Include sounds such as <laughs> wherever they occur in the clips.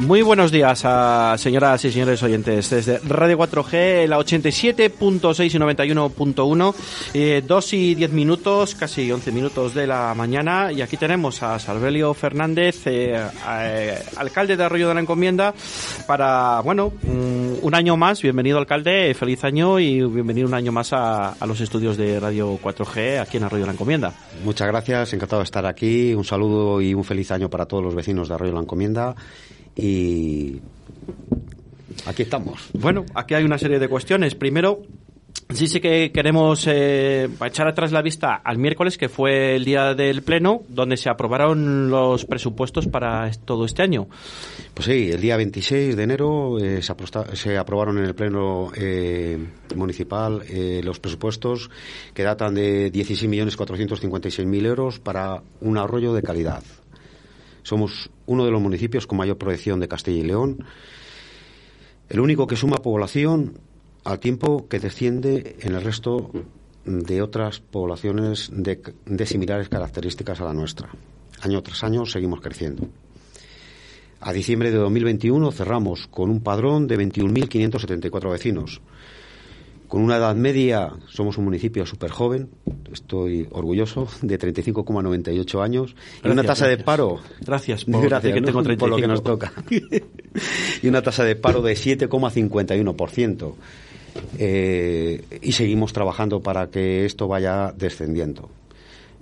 Muy buenos días a señoras y señores oyentes desde Radio 4G, la 87.6 y 91.1, eh, 2 y 10 minutos, casi 11 minutos de la mañana y aquí tenemos a Salvelio Fernández, eh, eh, alcalde de Arroyo de la Encomienda, para, bueno, un, un año más, bienvenido alcalde, feliz año y bienvenido un año más a, a los estudios de Radio 4G aquí en Arroyo de la Encomienda. Muchas gracias, encantado de estar aquí, un saludo y un feliz año para todos los vecinos de Arroyo de la Encomienda y aquí estamos. Bueno, aquí hay una serie de cuestiones. Primero, sí sí que queremos eh, echar atrás la vista al miércoles, que fue el día del Pleno, donde se aprobaron los presupuestos para todo este año. Pues sí, el día 26 de enero eh, se, se aprobaron en el Pleno eh, Municipal los presupuestos que datan de 16.456.000 euros para un arroyo de calidad. Somos uno de los municipios con mayor proyección de Castilla y León, el único que suma población al tiempo que desciende en el resto de otras poblaciones de, similares características a la nuestra. Año tras año seguimos creciendo. A diciembre de 2021 cerramos con un padrón de 21.574 vecinos. Con una edad media, somos un municipio súper joven, estoy orgulloso, de 35,98 años. y una Gracias, tasa de gracias. paro. Gracias <laughs> por Gracias, por lo que 35. nos toca. <laughs> y una tasa de paro de 7,51%. Eh, y seguimos trabajando para que esto vaya descendiendo.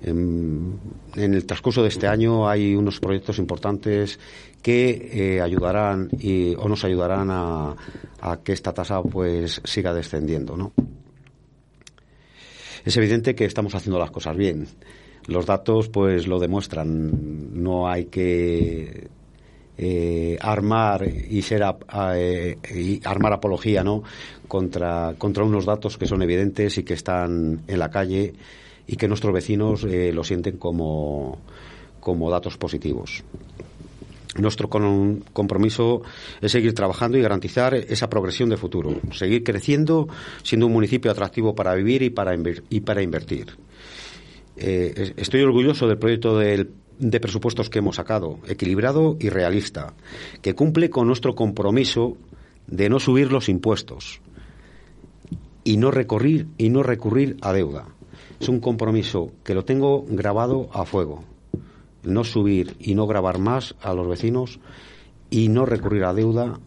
En, en el transcurso de este año hay unos proyectos importantes que eh, ayudarán y, o nos ayudarán a, que esta tasa pues siga descendiendo, ¿no? Es evidente que estamos haciendo las cosas bien. Los datos pues lo demuestran. No hay que eh, armar y ser a- eh, armar apología no contra contra unos datos que son evidentes y que están en la calle y que nuestros vecinos lo sienten como como datos positivos. Nuestro con- compromiso es seguir trabajando y garantizar esa progresión de futuro, seguir creciendo, siendo un municipio atractivo para vivir y para, y para invertir. Eh, es- estoy orgulloso del proyecto de presupuestos que hemos sacado, equilibrado y realista, que cumple con nuestro compromiso de no subir los impuestos y no recurrir y no recurrir a deuda. Es un compromiso que lo tengo grabado a fuego. No subir y no grabar más a los vecinos y no recurrir a deuda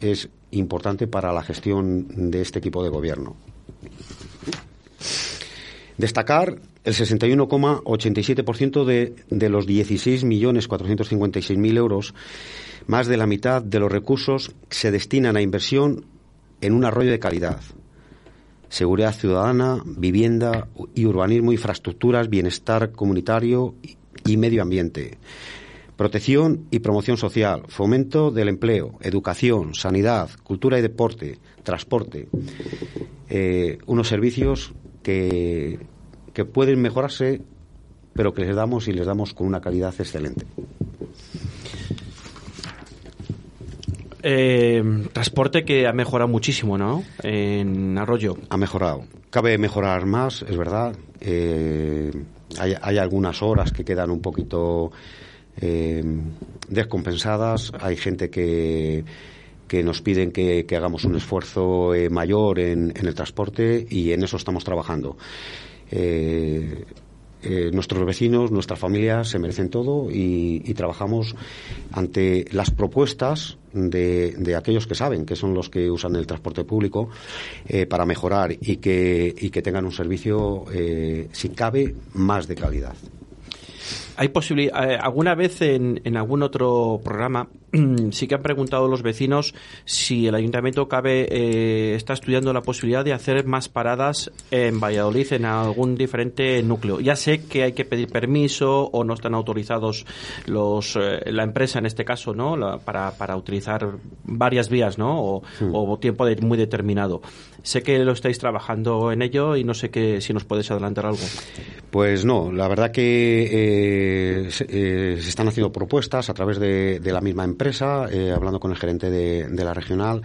es importante para la gestión de este equipo de gobierno. Destacar el 61,87% de, de los 16.456.000 euros, más de la mitad de los recursos se destinan a inversión en un arroyo de calidad. Seguridad ciudadana, vivienda y urbanismo, infraestructuras, bienestar comunitario y- medio ambiente. Protección y promoción social, fomento del empleo, educación, sanidad, cultura y deporte, transporte. Eh, unos servicios que, que pueden mejorarse, pero que les damos y les damos con una calidad excelente. Eh, transporte que ha mejorado muchísimo, ¿no? En Arroyo. Ha mejorado. Cabe mejorar más, es verdad. Eh, hay, hay algunas horas que quedan un poquito eh, descompensadas. Hay gente que, que nos piden que, hagamos un esfuerzo mayor en, en el transporte y en eso estamos trabajando. Eh, nuestros vecinos, nuestras familias se merecen todo y, trabajamos ante las propuestas de, de aquellos que saben, que son los que usan el transporte público, eh, para mejorar y que, y que tengan un servicio, eh, si cabe, más de calidad. Hay posibilidad, alguna vez en, en algún otro programa <clears throat> sí que han preguntado los vecinos si el ayuntamiento cabe eh, está estudiando la posibilidad de hacer más paradas en Valladolid en algún diferente núcleo. Ya sé que hay que pedir permiso o no están autorizados los eh, la empresa en este caso, ¿no? La- para, para utilizar varias vías, ¿no? O, o tiempo de- muy determinado. Sé que lo estáis trabajando en ello y no sé que si nos puedes adelantar algo. Pues no, la verdad que eh, se, eh, se están haciendo propuestas a través de, de la misma empresa empresa, hablando con el gerente de, la regional,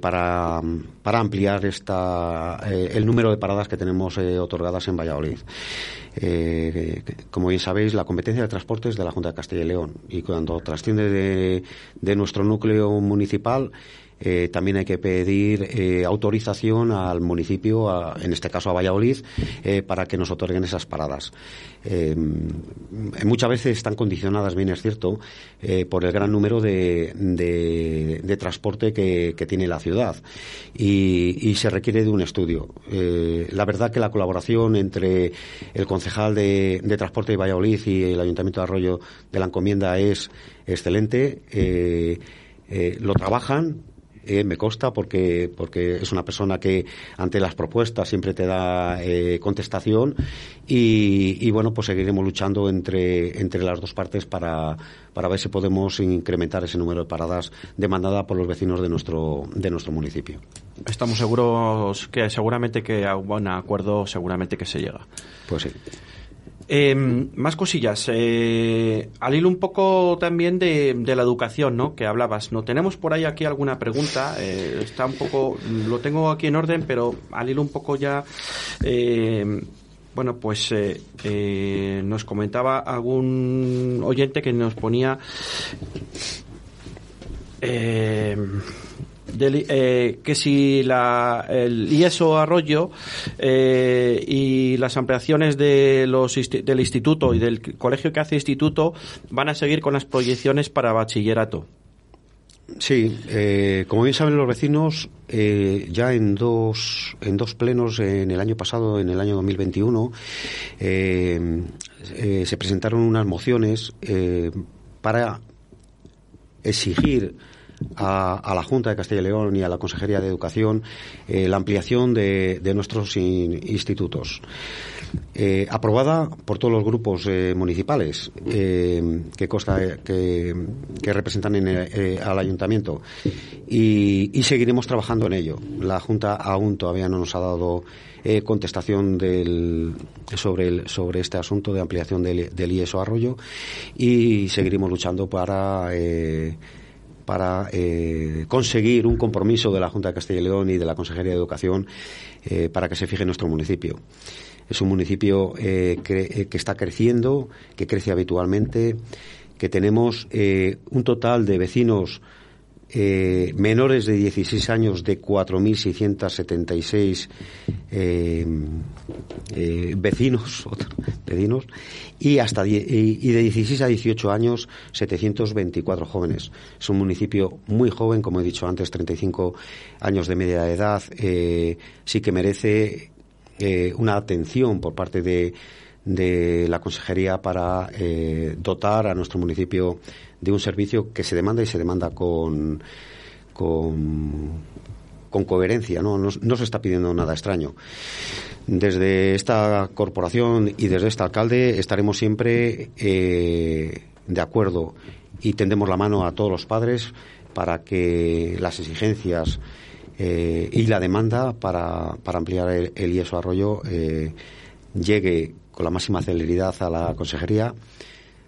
para, para ampliar esta, el número de paradas que tenemos otorgadas en Valladolid. como bien sabéis, la competencia de transporte es de la Junta de Castilla y León y cuando trasciende de, de nuestro núcleo municipal, eh, también hay que pedir eh, autorización al municipio, en este caso a Valladolid, eh, para que nos otorguen esas paradas. muchas veces están condicionadas, bien es cierto, por el gran número de, de, transporte que, tiene la ciudad y, se requiere de un estudio. la verdad que la colaboración entre el concejal de Transporte de Valladolid y el Ayuntamiento de Arroyo de la Encomienda es excelente. lo trabajan, eh, me consta porque, porque es una persona que ante las propuestas siempre te da eh, contestación y, bueno, pues seguiremos luchando entre, entre las dos partes para, para ver si podemos incrementar ese número de paradas demandada por los vecinos de nuestro, de nuestro municipio. Estamos seguros que seguramente que a un buen acuerdo seguramente que se llega. Pues sí. Eh, más cosillas. Eh, al hilo un poco también de, la educación, ¿no? Que hablabas. ¿No tenemos por ahí aquí alguna pregunta? Eh, está un poco, lo tengo aquí en orden, pero al hilo un poco ya. Eh, bueno, pues nos comentaba algún oyente que nos ponía. Eh, eh, que si la, el IESO Arroyo eh, y las ampliaciones de los, del instituto y del colegio que hace instituto van a seguir con las proyecciones para bachillerato. Sí, eh, como bien saben los vecinos, ya en dos, en dos plenos en el año pasado, en el año 2021, se presentaron unas mociones para exigir a, la Junta de Castilla y León y a la Consejería de Educación eh, la ampliación de, nuestros institutos. Eh, aprobada por todos los grupos eh, municipales que, consta, que, representan al ayuntamiento y, seguiremos trabajando en ello. La Junta aún todavía no nos ha dado contestación del, sobre, el, sobre este asunto de ampliación del, del IESO Arroyo y seguiremos luchando para para eh, conseguir un compromiso de la Junta de Castilla y León y de la Consejería de Educación eh, para que se fije en nuestro municipio. Es un municipio eh, que, está creciendo, que crece habitualmente, que tenemos un total de vecinos eh, menores de 16 años de 4.676 eh, eh, vecinos, <laughs> vecinos y hasta y de 16 a 18 años 724 jóvenes. Es un municipio muy joven, como he dicho antes, 35 años de media edad. Eh, sí que merece una atención por parte de, de la consejería para dotar a nuestro municipio de un servicio que se demanda y se demanda con, con, coherencia, ¿no? ¿no? se está pidiendo nada extraño. Desde esta corporación y desde este alcalde estaremos siempre eh, de acuerdo y tendemos la mano a todos los padres para que las exigencias eh, y la demanda para, para ampliar el, el IESO Arroyo eh, llegue con la máxima celeridad a la consejería.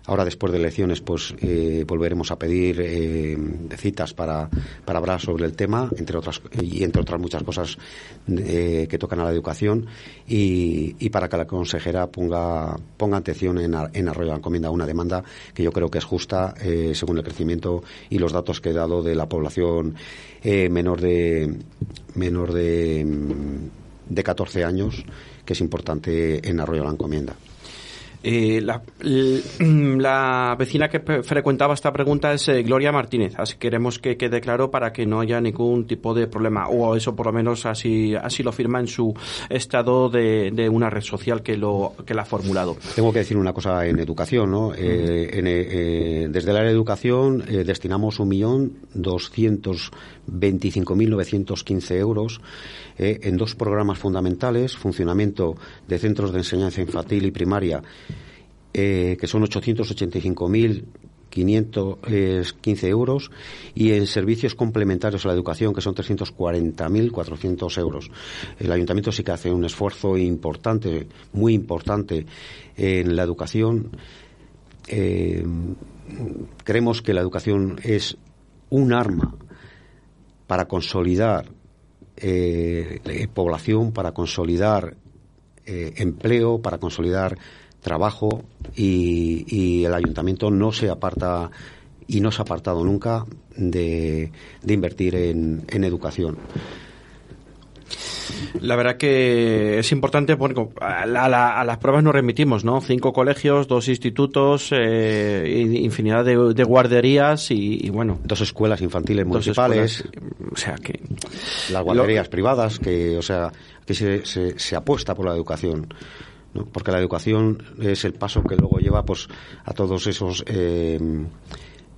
Ahora, después de elecciones, pues eh, volveremos a pedir eh, citas para, para hablar sobre el tema, entre otras y entre otras muchas cosas eh, que tocan a la educación, y, para que la consejera ponga, ponga atención en, en Arroyo de la Encomienda una demanda que yo creo que es justa según el crecimiento y los datos que he dado de la población menor de menor de, de 14 años, que es importante en Arroyo la Encomienda. Eh, <clears throat> la, vecina que frecuentaba esta pregunta es eh, Gloria Martínez, así queremos que quede claro para que no haya ningún tipo de problema, o eso por lo menos así, así lo firma en su estado de, una red social que lo que la ha formulado. Tengo que decir una cosa en educación, ¿no? Eh, desde el área de educación destinamos mil novecientos quince euros en dos programas fundamentales, funcionamiento de centros de enseñanza infantil y primaria eh, que son 885.515 euros, y en servicios complementarios a la educación, que son 340.400 euros. El ayuntamiento sí que hace un esfuerzo importante, muy importante, en la educación. Eh, creemos que la educación es un arma para consolidar eh, población, para consolidar eh, empleo, para consolidar trabajo y, el ayuntamiento no se aparta y no se ha apartado nunca de, invertir en, educación. La verdad que es importante porque a, las pruebas nos remitimos, ¿no? Cinco colegios, dos institutos, eh, infinidad de, guarderías y, bueno. Dos escuelas infantiles municipales. o sea que. Las guarderías privadas, que, o sea, que se, se, apuesta por la educación. Porque la educación es el paso que luego lleva pues a todos esos. Eh,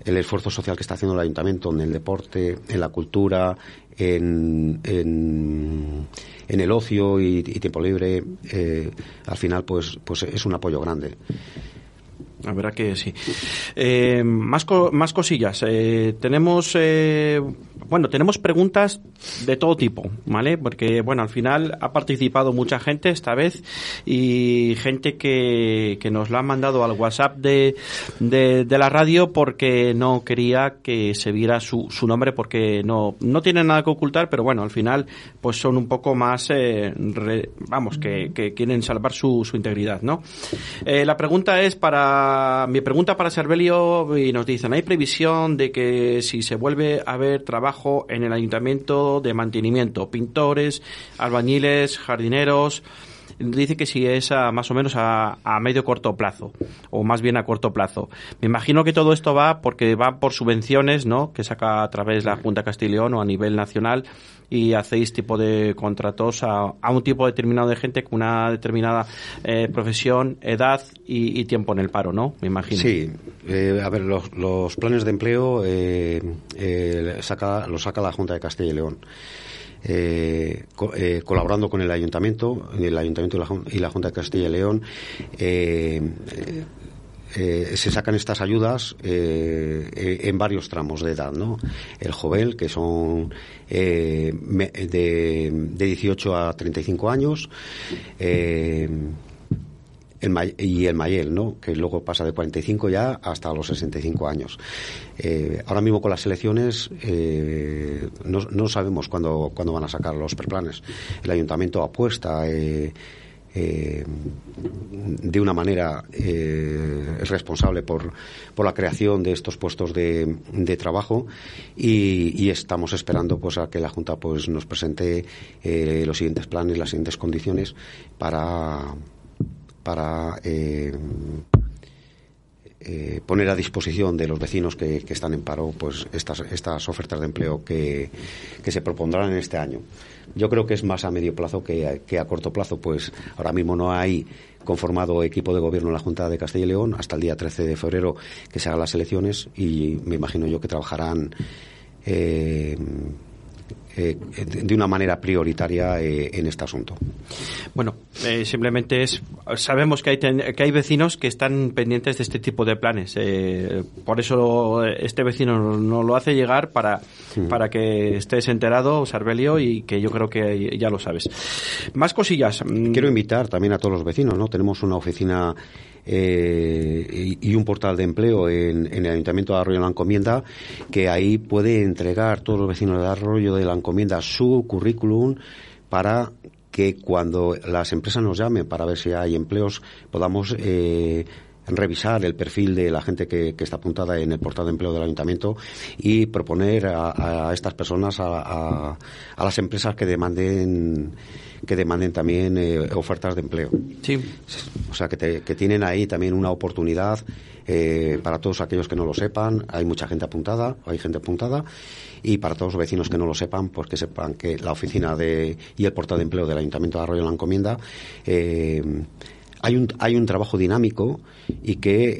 el esfuerzo social que está haciendo el ayuntamiento en el deporte, en la cultura, en, en, el ocio y, tiempo libre, eh, al final pues, pues es un apoyo grande. La verdad que sí. Eh, más, más cosillas. Eh, tenemos bueno, tenemos preguntas de todo tipo, ¿vale? Porque, bueno, al final ha participado mucha gente esta vez y gente que, que nos la ha mandado al WhatsApp de, de, la radio porque no quería que se viera su, su nombre porque no, no tienen nada que ocultar, pero bueno, al final pues son un poco más, eh, vamos, que, que, quieren salvar su, su integridad, ¿no? Eh, la pregunta es para, mi pregunta para Servelio y nos dicen, ¿hay previsión de que si se vuelve a ver trabajo en el ayuntamiento de mantenimiento, pintores, albañiles, jardineros. Dice que si es a, más o menos a, a medio corto plazo, o más bien a corto plazo. Me imagino que todo esto va porque va por subvenciones, ¿no? Que saca a través la Junta Castileón o a nivel nacional y hacéis tipo de contratos a, un tipo determinado de gente con una determinada eh, profesión, edad y, tiempo en el paro, ¿no? Me imagino. Sí, eh, a ver, los, los, planes de empleo eh, saca, los saca la Junta de Castilla y León. Colaborando con el ayuntamiento, el ayuntamiento y la, Junta de Castilla y León, eh, se sacan estas ayudas eh, eh, en varios tramos de edad, ¿no? El joven, que son de, de, 18 a 35 años, el, y el Mayel, ¿no? Que luego pasa de 45 ya hasta los 65 años. ahora mismo con las elecciones no, no, sabemos cuándo, cuándo van a sacar los preplanes. El ayuntamiento apuesta eh, de una manera eh, responsable por, por, la creación de estos puestos de, trabajo y, estamos esperando pues a que la Junta pues nos presente eh, los siguientes planes, las siguientes condiciones para para eh, eh, poner a disposición de los vecinos que, están en paro pues estas, estas ofertas de empleo que, se propondrán en este año. Yo creo que es más a medio plazo que, a corto plazo, pues ahora mismo no hay conformado equipo de gobierno en la Junta de Castilla y León hasta el día 13 de febrero que se hagan las elecciones y me imagino yo que trabajarán eh, eh, de una manera prioritaria eh, en este asunto. Bueno, eh, simplemente es sabemos que hay que hay vecinos que están pendientes de este tipo de planes. por eso este vecino nos lo hace llegar para para que estés enterado, Sarbelio, y que yo creo que ya lo sabes. Más cosillas. Quiero invitar también a todos los vecinos, ¿no? Tenemos una oficina eh, y, un portal de empleo en, el Ayuntamiento de Arroyo de la Encomienda, que ahí puede entregar todos los vecinos de Arroyo de la Encomienda su currículum para que cuando las empresas nos llamen para ver si hay empleos podamos eh, revisar el perfil de la gente que, está apuntada en el portal de empleo del ayuntamiento y proponer a, estas personas, a, las empresas que demanden que demanden también eh, ofertas de empleo. Sí. O sea, que, que tienen ahí también una oportunidad eh, para todos aquellos que no lo sepan. Hay mucha gente apuntada, hay gente apuntada. Y para todos los vecinos que no lo sepan, pues que sepan que la oficina de, y el portal de empleo del Ayuntamiento de Arroyo la Encomienda eh, hay un, hay un trabajo dinámico y que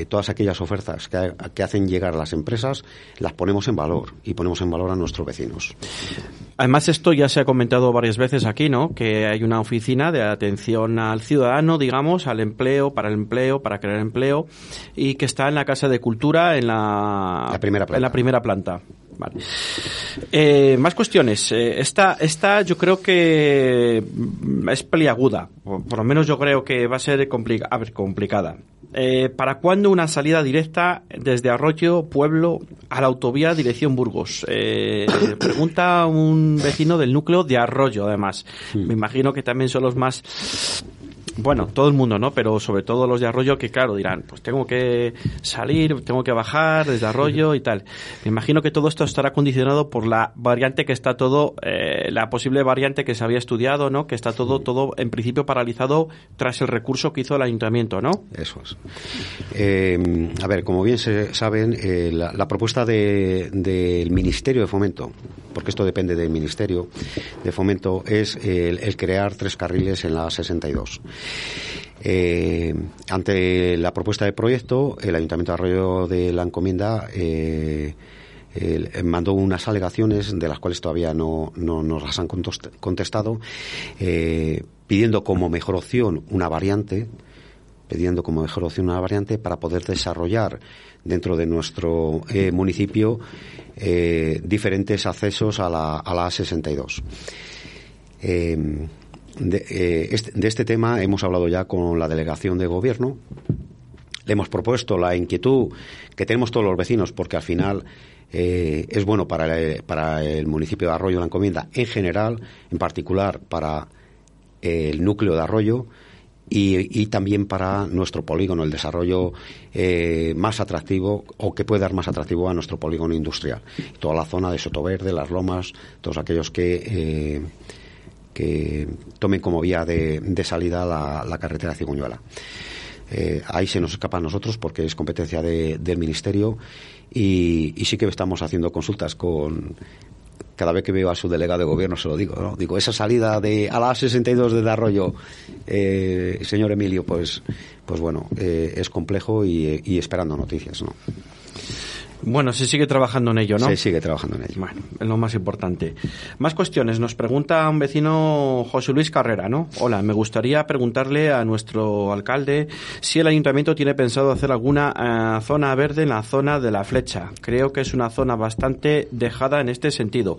eh, todas aquellas ofertas que, que, hacen llegar a las empresas las ponemos en valor y ponemos en valor a nuestros vecinos. Además, esto ya se ha comentado varias veces aquí, ¿no? Que hay una oficina de atención al ciudadano, digamos, al empleo, para el empleo, para crear empleo, y que está en la Casa de Cultura en la, primera En la primera planta. Vale. Eh, más cuestiones. Eh, esta, esta yo creo que es peliaguda. Por, por, lo menos yo creo que va a ser complica a ver, complicada. Eh, ¿Para cuándo una salida directa desde Arroyo, Pueblo, a la autovía dirección Burgos? <coughs> Pregunta un vecino del núcleo de Arroyo, además. Me imagino que también son los más bueno, todo el mundo, ¿no? Pero sobre todo los de Arroyo que, claro, dirán, pues tengo que salir, tengo que bajar desde Arroyo y tal. Me imagino que todo esto estará condicionado por la variante que está todo, eh, la posible variante que se había estudiado, ¿no? Que está todo, todo en principio paralizado tras el recurso que hizo el ayuntamiento, ¿no? Eso es. Eh, a ver, como bien se saben, eh, la, propuesta del Ministerio de Fomento, porque esto depende del Ministerio de Fomento, es el, el crear tres carriles en la 62. Eh, ante la propuesta de proyecto, el Ayuntamiento de Arroyo de la Encomienda eh, mandó unas alegaciones de las cuales todavía no, nos las han contestado, eh, pidiendo como mejor opción una variante, pidiendo como mejor opción una variante para poder desarrollar dentro de nuestro municipio diferentes accesos a la, a la A62. Eh, este, de, este, tema hemos hablado ya con la delegación de gobierno. Le hemos propuesto la inquietud que tenemos todos los vecinos, porque al final eh, es bueno para el, para el municipio de Arroyo la encomienda en general, en particular para el núcleo de Arroyo y, también para nuestro polígono, el desarrollo eh, más atractivo o que puede dar más atractivo a nuestro polígono industrial. Toda la zona de Sotoverde, las Lomas, todos aquellos que que tomen como vía de, salida la, carretera Ciguñuela. Eh, ahí se nos escapa a nosotros porque es competencia del Ministerio y, sí que estamos haciendo consultas con, cada vez que veo a su delegado de gobierno se lo digo, ¿no? Digo, esa salida de a las 62 de Arroyo, eh, señor Emilio, pues, pues bueno, eh, es complejo y, y, esperando noticias, ¿no? Bueno, se sigue trabajando en ello, ¿no? Se sigue trabajando en ello. Bueno, es lo más importante. Más cuestiones. Nos pregunta un vecino José Luis Carrera, ¿no? Hola, me gustaría preguntarle a nuestro alcalde si el ayuntamiento tiene pensado hacer alguna eh, zona verde en la zona de la flecha. Creo que es una zona bastante dejada en este sentido.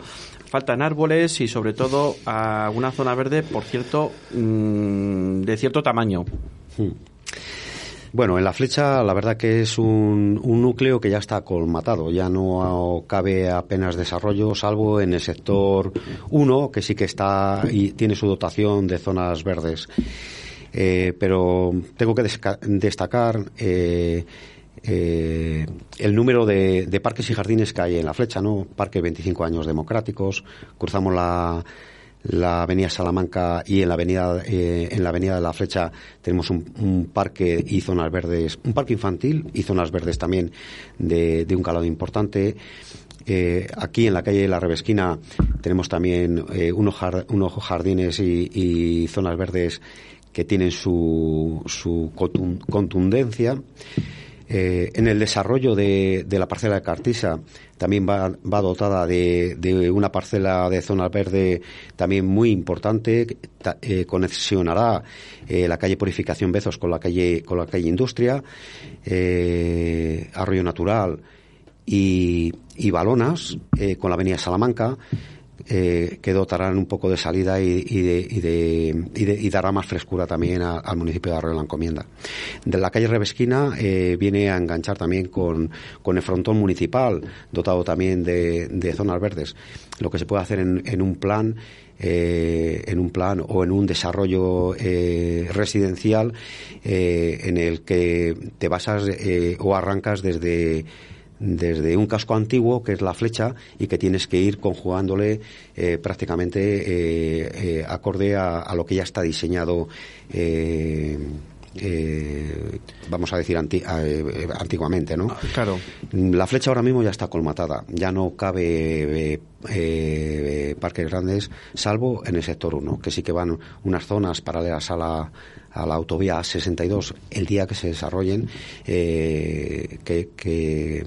Faltan árboles y sobre todo alguna zona verde, por cierto, mm, de cierto tamaño. Hmm. Bueno, en la flecha la verdad que es un, núcleo que ya está colmatado, ya no cabe apenas desarrollo, salvo en el sector 1, que sí que está y tiene su dotación de zonas verdes. Eh, pero tengo que destacar eh, eh, el número de, de, parques y jardines que hay en la flecha, ¿no? Parque 25 años democráticos, cruzamos la la avenida Salamanca y en la avenida eh, en la avenida de la Flecha tenemos un, parque y zonas verdes un parque infantil y zonas verdes también de, un calado importante. Eh, aquí en la calle de la Revesquina tenemos también eh, unos, jardines y, zonas verdes que tienen su, su contundencia eh, en el desarrollo de, la parcela de Cartisa también va, dotada de, una parcela de zona verde también muy importante. Eh, conexionará eh, la calle Purificación Bezos con la calle, con la calle Industria, Arroyo Natural y, y Balonas con la avenida Salamanca eh, que dotarán un poco de salida y, y, dará más frescura también al municipio de Arroyo de la Encomienda. De la calle Revesquina eh, viene a enganchar también con, el frontón municipal, dotado también de, zonas verdes. Lo que se puede hacer en, un plan eh, en un plan o en un desarrollo residencial en el que te basas o arrancas desde desde un casco antiguo, que es la flecha, y que tienes que ir conjugándole eh, prácticamente eh, eh, acorde a, lo que ya está diseñado. vamos a decir antiguamente, ¿no? Ah, claro. La flecha ahora mismo ya está colmatada, ya no cabe parques grandes, salvo en el sector 1, que sí que van unas zonas paralelas a la, a la autovía 62 el día que se desarrollen, eh, que, que,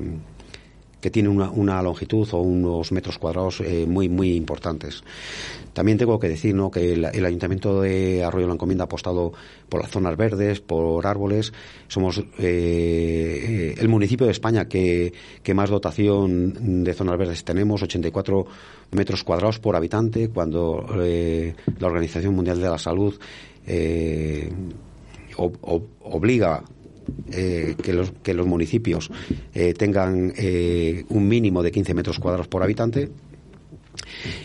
tiene una, longitud o unos metros cuadrados eh, muy, muy importantes. También tengo que decir que el, Ayuntamiento de Arroyo la Encomienda ha apostado por las zonas verdes, por árboles. Somos eh, el municipio de España que, que, más dotación de zonas verdes tenemos, 84 metros cuadrados por habitante, cuando la Organización Mundial de la Salud eh, obliga eh, que, los, que los municipios eh, tengan un mínimo de 15 metros cuadrados por habitante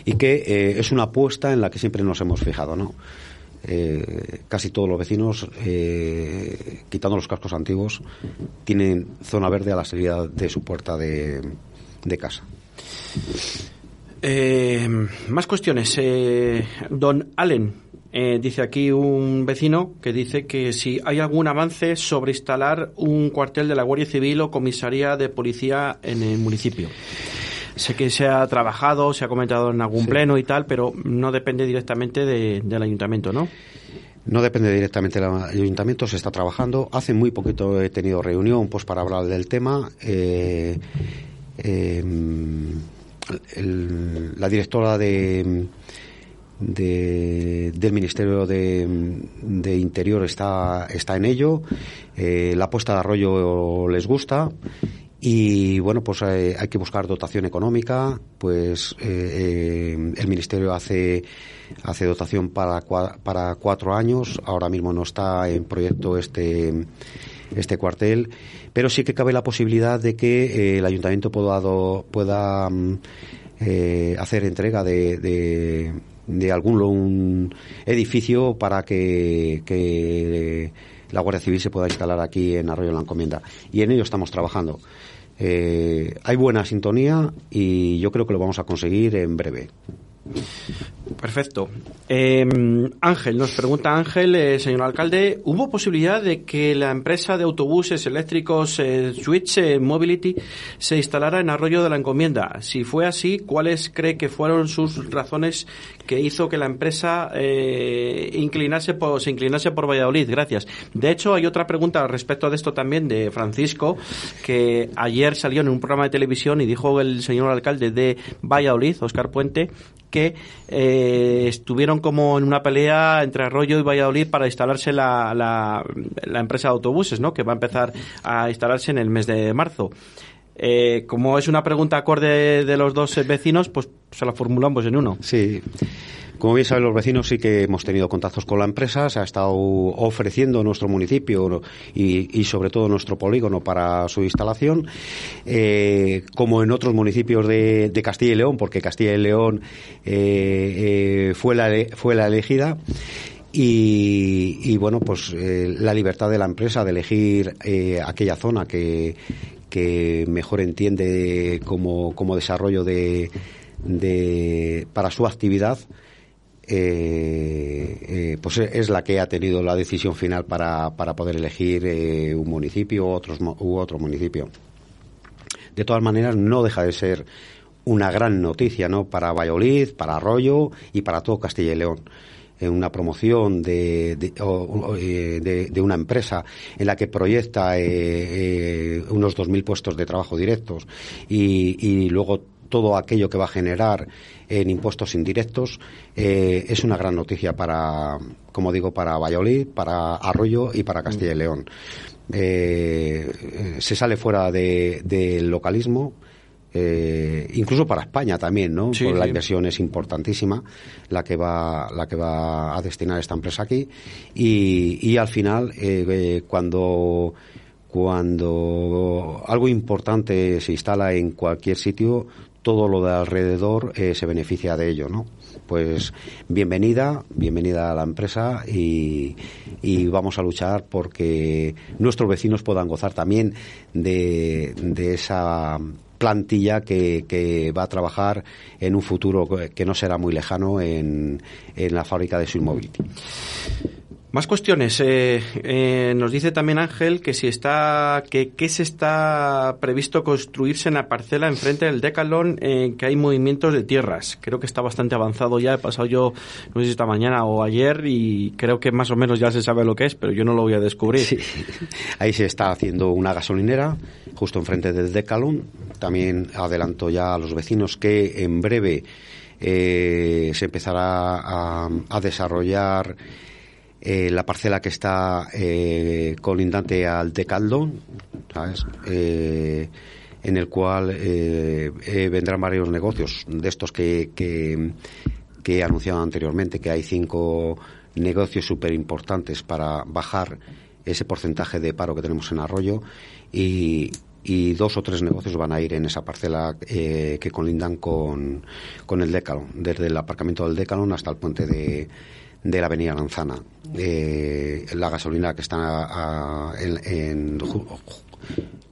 y que es una apuesta en la que siempre nos hemos fijado, ¿no? casi todos los vecinos, quitando los cascos antiguos, tienen zona verde a la salida de su puerta de, de casa. Más cuestiones. don Allen, eh, dice aquí un vecino que dice que si hay algún avance sobre instalar un cuartel de la Guardia Civil o comisaría de policía en el municipio. Sé que se ha trabajado, se ha comentado en algún pleno y tal, pero no depende directamente del ayuntamiento, ¿no? No depende directamente del ayuntamiento, se está trabajando. Hace muy poquito he tenido reunión pues para hablar del tema. Eh, la directora de de, del Ministerio de, Interior está, está en ello. Eh, la puesta de arroyo les gusta. Y bueno, pues eh, hay que buscar dotación económica. Pues eh, el Ministerio hace, hace dotación para, para cuatro años. Ahora mismo no está en proyecto este, este cuartel. Pero sí que cabe la posibilidad de que el Ayuntamiento pueda, pueda mm, hacer entrega de de algún edificio para que, la Guardia Civil se pueda instalar aquí en Arroyo de la Encomienda. Y en ello estamos trabajando. Eh, hay buena sintonía y yo creo que lo vamos a conseguir en breve. Perfecto. Em, Ángel, nos pregunta Ángel, eh, señor alcalde, ¿hubo posibilidad de que la empresa de autobuses eléctricos eh, Switch eh, Mobility se instalara en Arroyo de la Encomienda? Si fue así, ¿cuáles cree que fueron sus razones que hizo que la empresa inclinase por, se inclinase por Valladolid? Gracias. De hecho, hay otra pregunta respecto de esto también de Francisco, que ayer salió en un programa de televisión y dijo el señor alcalde de Valladolid, Oscar Puente, que eh, estuvieron como en una pelea entre Arroyo y Valladolid para instalarse la, la, empresa de autobuses, ¿no? Que va a empezar a instalarse en el mes de marzo. Eh, como es una pregunta acorde de los dos vecinos, pues se la formulamos en uno. Sí. Como bien saben los vecinos, sí que hemos tenido contactos con la empresa, se ha estado ofreciendo nuestro municipio y, sobre todo nuestro polígono para su instalación, eh, como en otros municipios de, Castilla y León, porque Castilla y León eh, eh, fue, la, fue la elegida. Y, bueno, pues la libertad de la empresa de elegir aquella zona que, que mejor entiende como, como desarrollo de, de, para su actividad, eh, eh, pues es la que ha tenido la decisión final para, para poder elegir eh, un municipio otros, u otro municipio. De todas maneras, no deja de ser una gran noticia ¿no? para Valladolid, para Arroyo y para todo Castilla y León en una promoción de, de, de, una empresa en la que proyecta eh, unos 2.000 puestos de trabajo directos y, y luego todo aquello que va a generar en impuestos indirectos eh, es una gran noticia para, como digo, para Valladolid, para Arroyo y para Castilla y León. Eh, se sale fuera del localismo. Eh, incluso para España también, ¿no? Porque la inversión es importantísima, la que va, la que va a destinar esta empresa aquí, y, y al final, cuando cuando algo importante se instala en cualquier sitio, todo lo de alrededor eh, se beneficia de ello, ¿no? Pues bienvenida, bienvenida a la empresa y, vamos a luchar porque nuestros vecinos puedan gozar también de, esa plantilla que, va a trabajar en un futuro que no será muy lejano en, en la fábrica de Mobility. Más cuestiones. Eh, eh, nos dice también Ángel que si está, que qué se está previsto construirse en la parcela enfrente del Decalón, eh, que hay movimientos de tierras. Creo que está bastante avanzado ya. He pasado yo, no sé si esta mañana o ayer, y creo que más o menos ya se sabe lo que es, pero yo no lo voy a descubrir. <laughs> Ahí se está haciendo una gasolinera justo enfrente del Decalón. También adelanto ya a los vecinos que en breve se empezará a, a desarrollar eh, la parcela que está eh, colindante al Decaldón, ¿sabes? Eh, en el cual vendrán varios negocios de estos que, que, he anunciado anteriormente, que hay cinco negocios súper importantes para bajar ese porcentaje de paro que tenemos en Arroyo y, y dos o tres negocios van a ir en esa parcela eh, que colindan con, con el Decalon, desde el aparcamiento del Decalon hasta el puente de, de la Avenida Lanzana. Eh, la gasolina que está en,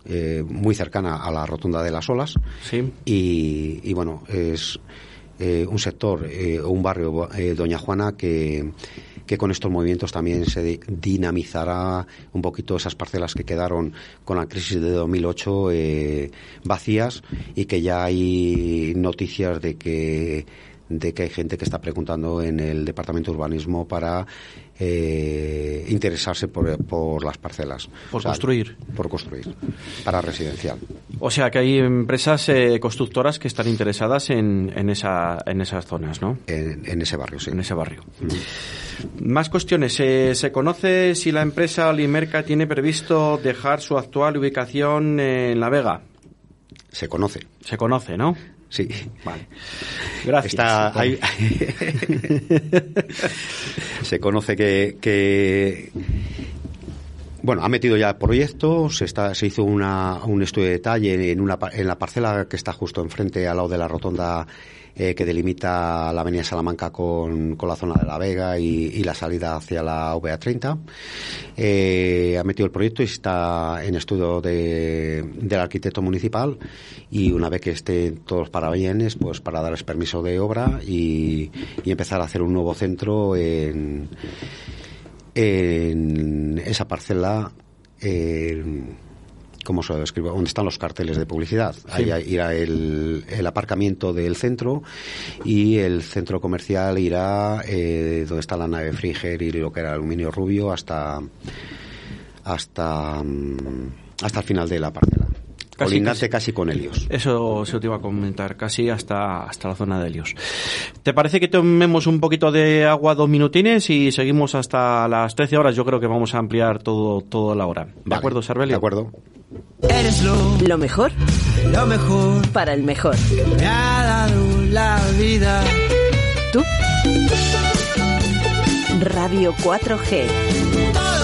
eh, muy cercana a la rotonda de las olas. Sí. Y, y bueno, es un sector o un barrio, Doña Juana, que que con estos movimientos también se dinamizará un poquito esas parcelas que quedaron con la crisis de 2008 eh, vacías y que ya hay noticias de que de que hay gente que está preguntando en el Departamento de Urbanismo para eh, interesarse por, las parcelas. Por construir. Por construir, para residencial. O sea que hay empresas eh, constructoras que están interesadas en, en, esa, en esas zonas, ¿no? En, ese barrio, sí. En ese barrio. Más cuestiones. Eh, ¿Se conoce si la empresa Limerca tiene previsto dejar su actual ubicación en La Vega? Se conoce. Se conoce, ¿no? Sí. Vale. Gracias. Está, <laughs> se conoce que, bueno, ha metido ya proyectos, está, se hizo una, un estudio de detalle en, una, en la parcela que está justo enfrente al lado de la rotonda eh, que delimita la avenida Salamanca con, con, la zona de La Vega y, la salida hacia la VA30. Eh, ha metido el proyecto y está en estudio de, del arquitecto municipal y una vez que estén todos para bienes, pues para darles permiso de obra y, y empezar a hacer un nuevo centro en, en esa parcela. ¿Cómo se lo describe? ¿Dónde están los carteles de publicidad? Ahí irá el, el, aparcamiento del centro y el centro comercial irá eh, donde está la nave Friger y lo que era aluminio rubio hasta hasta mm, hasta el final de la parcela. Casi, casi, casi, con Helios. Eso se te iba a comentar, casi hasta, hasta la zona de Helios. ¿Te parece que tomemos un poquito de agua dos minutines y seguimos hasta las 13 horas? Yo creo que vamos a ampliar todo, toda la hora. ¿De acuerdo, Sarbelio? De acuerdo. Eres lo, mejor. Lo mejor. Para el mejor. Me ha dado la vida. ¿Tú? Radio 4G.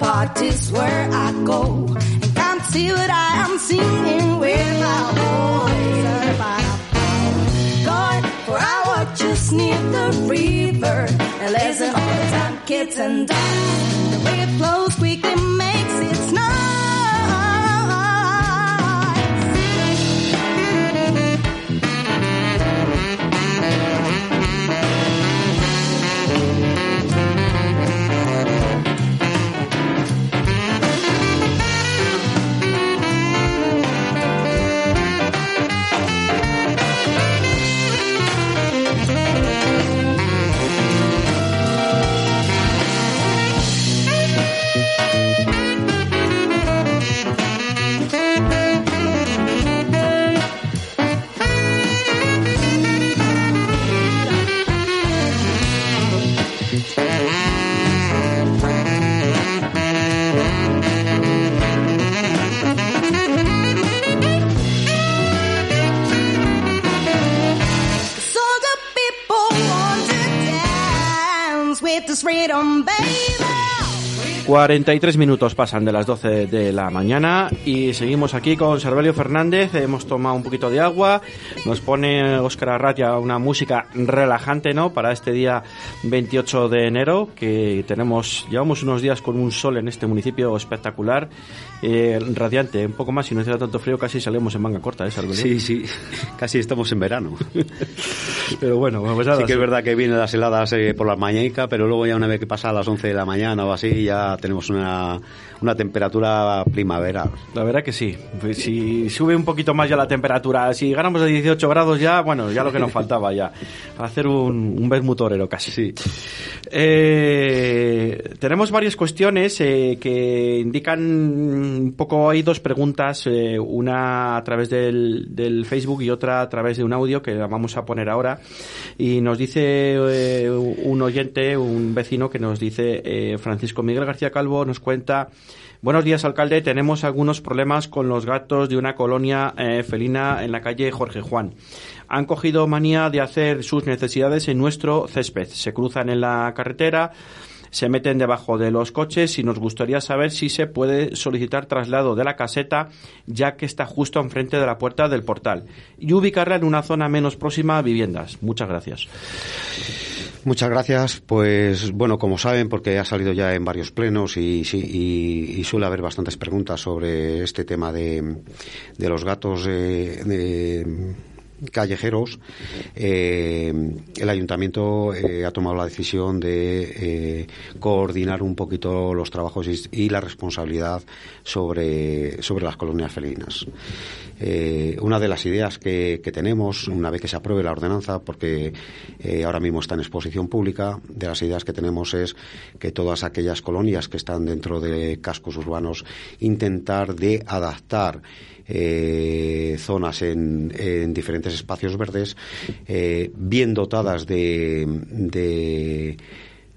Heart is where I go and can't see what I am singing with my voice. Going for hour just near the river and listen all the time, kids and dogs. The way it flows Little baby. 43 minutos pasan de las 12 de la mañana y seguimos aquí con Servelio Fernández. Hemos tomado un poquito de agua. Nos pone Óscar Arratia una música relajante, ¿no? Para este día 28 de enero, que tenemos, llevamos unos días con un sol en este municipio espectacular, eh, radiante, un poco más, si no hiciera tanto frío, casi salimos en manga corta, ¿eh, Servelio? Sí, sí, casi estamos en verano. <laughs> Pero bueno, pues nada, Sí que es verdad que vienen las heladas eh, por la mañana, pero luego ya una vez que pasa a las 11 de la mañana o así, ya tenemos una, una temperatura primaveral. La verdad que sí. Si sube un poquito más ya la temperatura, si ganamos de 18 grados ya, bueno, ya lo que nos faltaba ya. Hacer un, un vermut torero casi. Sí. Eh, tenemos varias cuestiones eh, que indican un poco, hay dos preguntas, eh, una a través del, del Facebook y otra a través de un audio que la vamos a poner ahora. Y nos dice eh, un oyente, un vecino que nos dice, eh, Francisco Miguel García Calvo nos cuenta Buenos días, alcalde. Tenemos algunos problemas con los gatos de una colonia eh, felina en la calle Jorge Juan. Han cogido manía de hacer sus necesidades en nuestro césped. Se cruzan en la carretera, se meten debajo de los coches y nos gustaría saber si se puede solicitar traslado de la caseta, ya que está justo enfrente de la puerta del portal, y ubicarla en una zona menos próxima a viviendas. Muchas gracias. Muchas gracias. Pues bueno, como saben, porque ha salido ya en varios plenos y, y, y suele haber bastantes preguntas sobre este tema de, de los gatos eh, de callejeros, eh, el ayuntamiento eh, ha tomado la decisión de eh, coordinar un poquito los trabajos y, la responsabilidad sobre, sobre las colonias felinas. Una de las ideas que, que, tenemos, una vez que se apruebe la ordenanza, porque ahora mismo está en exposición pública, de las ideas que tenemos es que todas aquellas colonias que están dentro de cascos urbanos, intentar de adaptar eh, zonas en, en, diferentes espacios verdes, eh, bien dotadas de,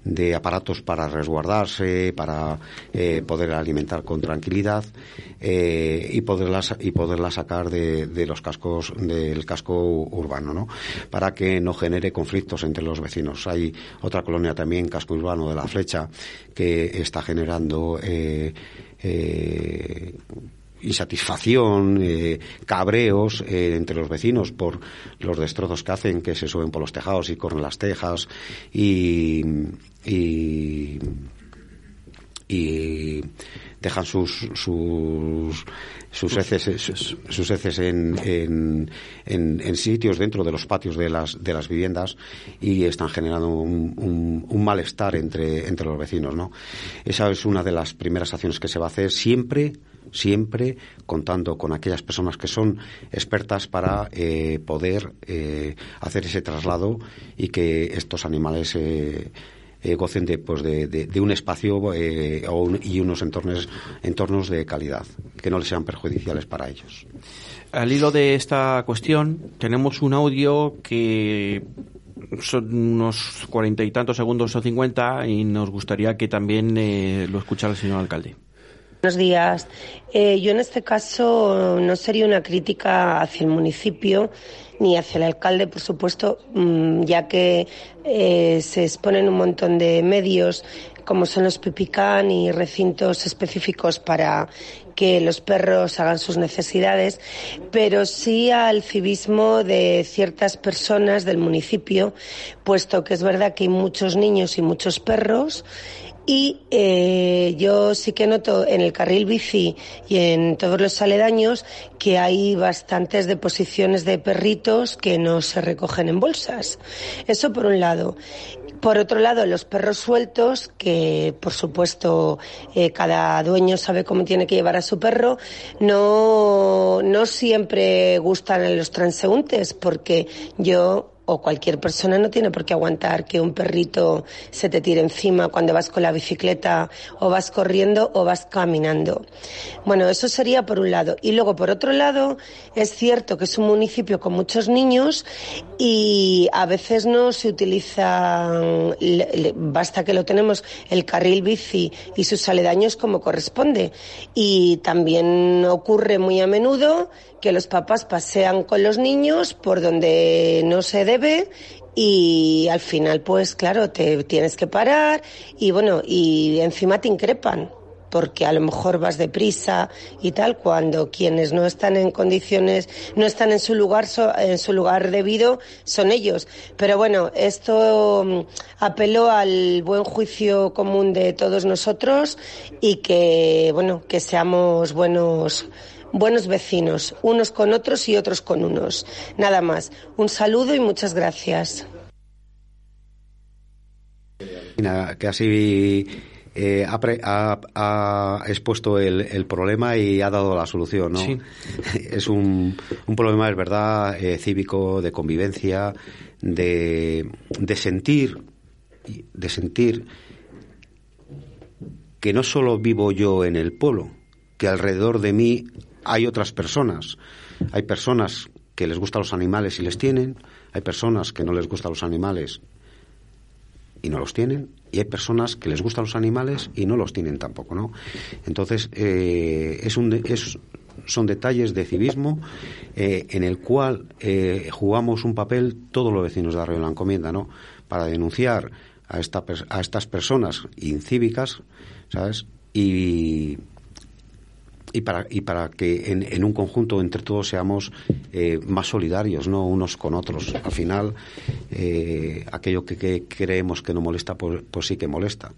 de aparatos para resguardarse, para eh, poder alimentar con tranquilidad y poderlas y poderla sacar de, de, los cascos del casco urbano, ¿no? Para que no genere conflictos entre los vecinos. Hay otra colonia también, casco urbano de la Flecha, que está generando insatisfacción, eh, cabreos eh, entre los vecinos por los destrozos que hacen, que se suben por los tejados y corren las tejas y, y, y dejan sus, sus sus heces, sus heces en, en, en, en, sitios dentro de los patios de las, de las viviendas y están generando un, un, un, malestar entre, entre los vecinos. ¿no? Esa es una de las primeras acciones que se va a hacer siempre siempre contando con aquellas personas que son expertas para eh, poder eh, hacer ese traslado y que estos animales eh, eh, gocen de, pues de, un espacio y unos entornos, entornos de calidad, que no les sean perjudiciales para ellos. Al hilo de esta cuestión, tenemos un audio que son unos cuarenta y tantos segundos o cincuenta y nos gustaría que también lo escuchara el señor alcalde. Buenos días. Eh, yo en este caso no sería una crítica hacia el municipio ni hacia el alcalde, por supuesto, mm, ya que eh, se exponen un montón de medios como son los pipicán y recintos específicos para que los perros hagan sus necesidades, pero sí al civismo de ciertas personas del municipio, puesto que es verdad que hay muchos niños y muchos perros y eh, yo sí que noto en el carril bici y en todos los aledaños que hay bastantes deposiciones de perritos que no se recogen en bolsas. Eso por un lado. Por otro lado, los perros sueltos, que por supuesto eh, cada dueño sabe cómo tiene que llevar a su perro, no, no siempre gustan a los transeúntes, porque yo o cualquier persona no tiene por qué aguantar que un perrito se te tire encima cuando vas con la bicicleta o vas corriendo o vas caminando. Bueno, eso sería por un lado. Y luego, por otro lado, es cierto que es un municipio con muchos niños y a veces no se utiliza, basta que lo tenemos, el carril bici y sus aledaños como corresponde. Y también ocurre muy a menudo que los papás pasean con los niños por donde no se y al final pues claro te tienes que parar y bueno y encima te increpan porque a lo mejor vas deprisa y tal cuando quienes no están en condiciones no están en su lugar en su lugar debido son ellos. Pero bueno esto mm, apeló al buen juicio común de todos nosotros y que bueno que seamos buenos buenos vecinos, unos con otros y otros con unos. Nada más. Un saludo y muchas gracias. Que así eh, ha, pre- ha- ha expuesto el, el problema y ha dado la solución, ¿no? Sí. <laughs> Es un, un problema, es verdad, eh, cívico, de convivencia, de, de sentir, de sentir que no solo vivo yo en el pueblo, que alrededor de mí hay otras personas. Hay personas que les gustan los animales y les tienen, hay personas que no les gustan los animales y no los tienen, y hay personas que les gustan los animales y no los tienen tampoco, ¿no? Entonces, eh, es un es- son detalles de civismo eh, en el cual eh, jugamos un papel todos los vecinos de Arroyo de la Encomienda, ¿no? Para denunciar a, esta, a estas personas incívicas, ¿sabes? Y, y para, y para que en, en un conjunto entre todos seamos eh, más solidarios, ¿no? Unos con otros. Al final, eh, aquello que, que creemos que no molesta, pues, pues sí que molesta.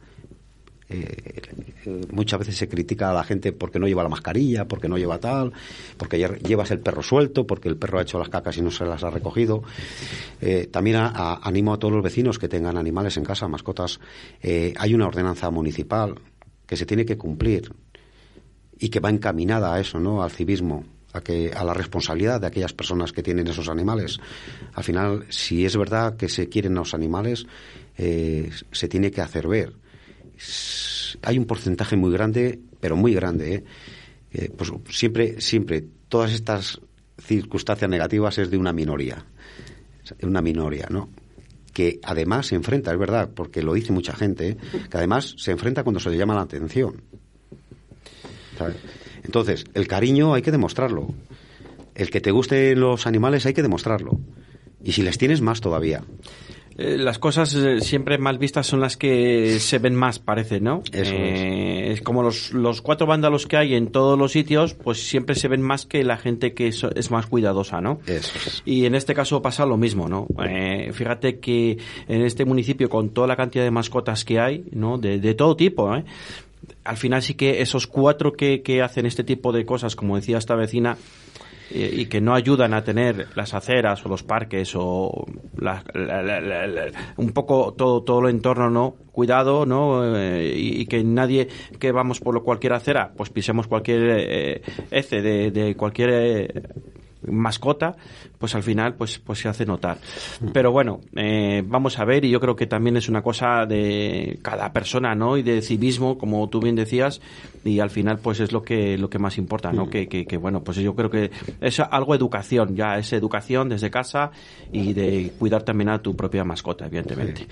Eh, eh, muchas veces se critica a la gente porque no lleva la mascarilla, porque no lleva tal, porque lle- llevas el perro suelto, porque el perro ha hecho las cacas y no se las ha recogido. También a- animo a todos los vecinos que tengan animales en casa, mascotas. Hay una ordenanza municipal que se tiene que cumplir y que va encaminada a eso, ¿no? Al civismo, a que a la responsabilidad de aquellas personas que tienen esos animales. Al final, si es verdad que se quieren a los animales, eh, se tiene que hacer ver. Hay un porcentaje muy grande, pero muy grande, ¿eh? Pues siempre, siempre, todas estas circunstancias negativas es de una minoría, una minoría, ¿no? Que además se enfrenta, es verdad, porque lo dice mucha gente, ¿eh? que además se enfrenta cuando se le llama la atención. ¿Sabes? Entonces, el cariño hay que demostrarlo. El que te gusten los animales hay que demostrarlo. Y si les tienes más todavía. Eh, las cosas eh, siempre mal vistas son las que se ven más, parece, ¿no? Eso Eh, es como los, los cuatro vándalos que hay en todos los sitios, pues siempre se ven más que la gente que es, es más cuidadosa, ¿no? Eso es. Y en este caso pasa lo mismo, ¿no? Eh, fíjate que en este municipio, con toda la cantidad de mascotas que hay, ¿no? De, de todo tipo, ¿eh? Al final sí que esos cuatro que, que hacen este tipo de cosas, como decía esta vecina, eh, y que no ayudan a tener las aceras o los parques o la- un poco todo todo el entorno no cuidado no Eh, y, que nadie que vamos por cualquier acera pues pisemos cualquier eh, ece de, de cualquier eh, mascota, pues al final pues, pues se hace notar. Pero bueno, eh, vamos a ver, y yo creo que también es una cosa de cada persona, ¿no? Y de civismo, como tú bien decías, y al final pues es lo que, lo que más importa, ¿no? Que, que, que, bueno, pues yo creo que es algo educación, ya es educación desde casa y de cuidar también a tu propia mascota, evidentemente.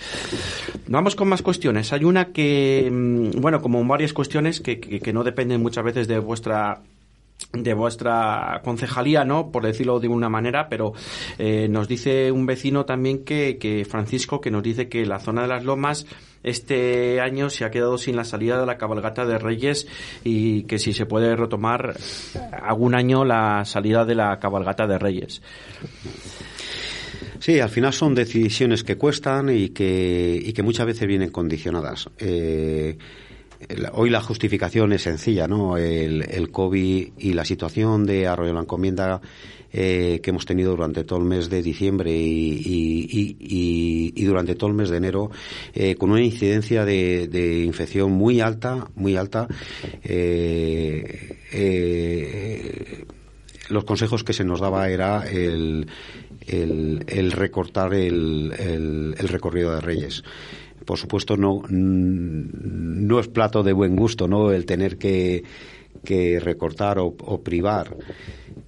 Vamos con más cuestiones. Hay una que, mm, bueno, como varias cuestiones que, que, que no dependen muchas veces de vuestra de vuestra concejalía, ¿no? Por decirlo de una manera, pero eh, nos dice un vecino también que, que Francisco, que nos dice que la zona de las lomas este año se ha quedado sin la salida de la cabalgata de Reyes y que si se puede retomar algún año la salida de la cabalgata de Reyes. Sí, al final son decisiones que cuestan y que, y que muchas veces vienen condicionadas. Eh, hoy la justificación es sencilla, ¿no? El, el COVID y la situación de Arroyo la Encomienda eh, que hemos tenido durante todo el mes de diciembre y, y, y, y durante todo el mes de enero, eh, con una incidencia de, de, infección muy alta, muy alta. Eh, eh, los consejos que se nos daba era el, el, el recortar el, el, el recorrido de Reyes por supuesto no no es plato de buen gusto no el tener que, que recortar o, privar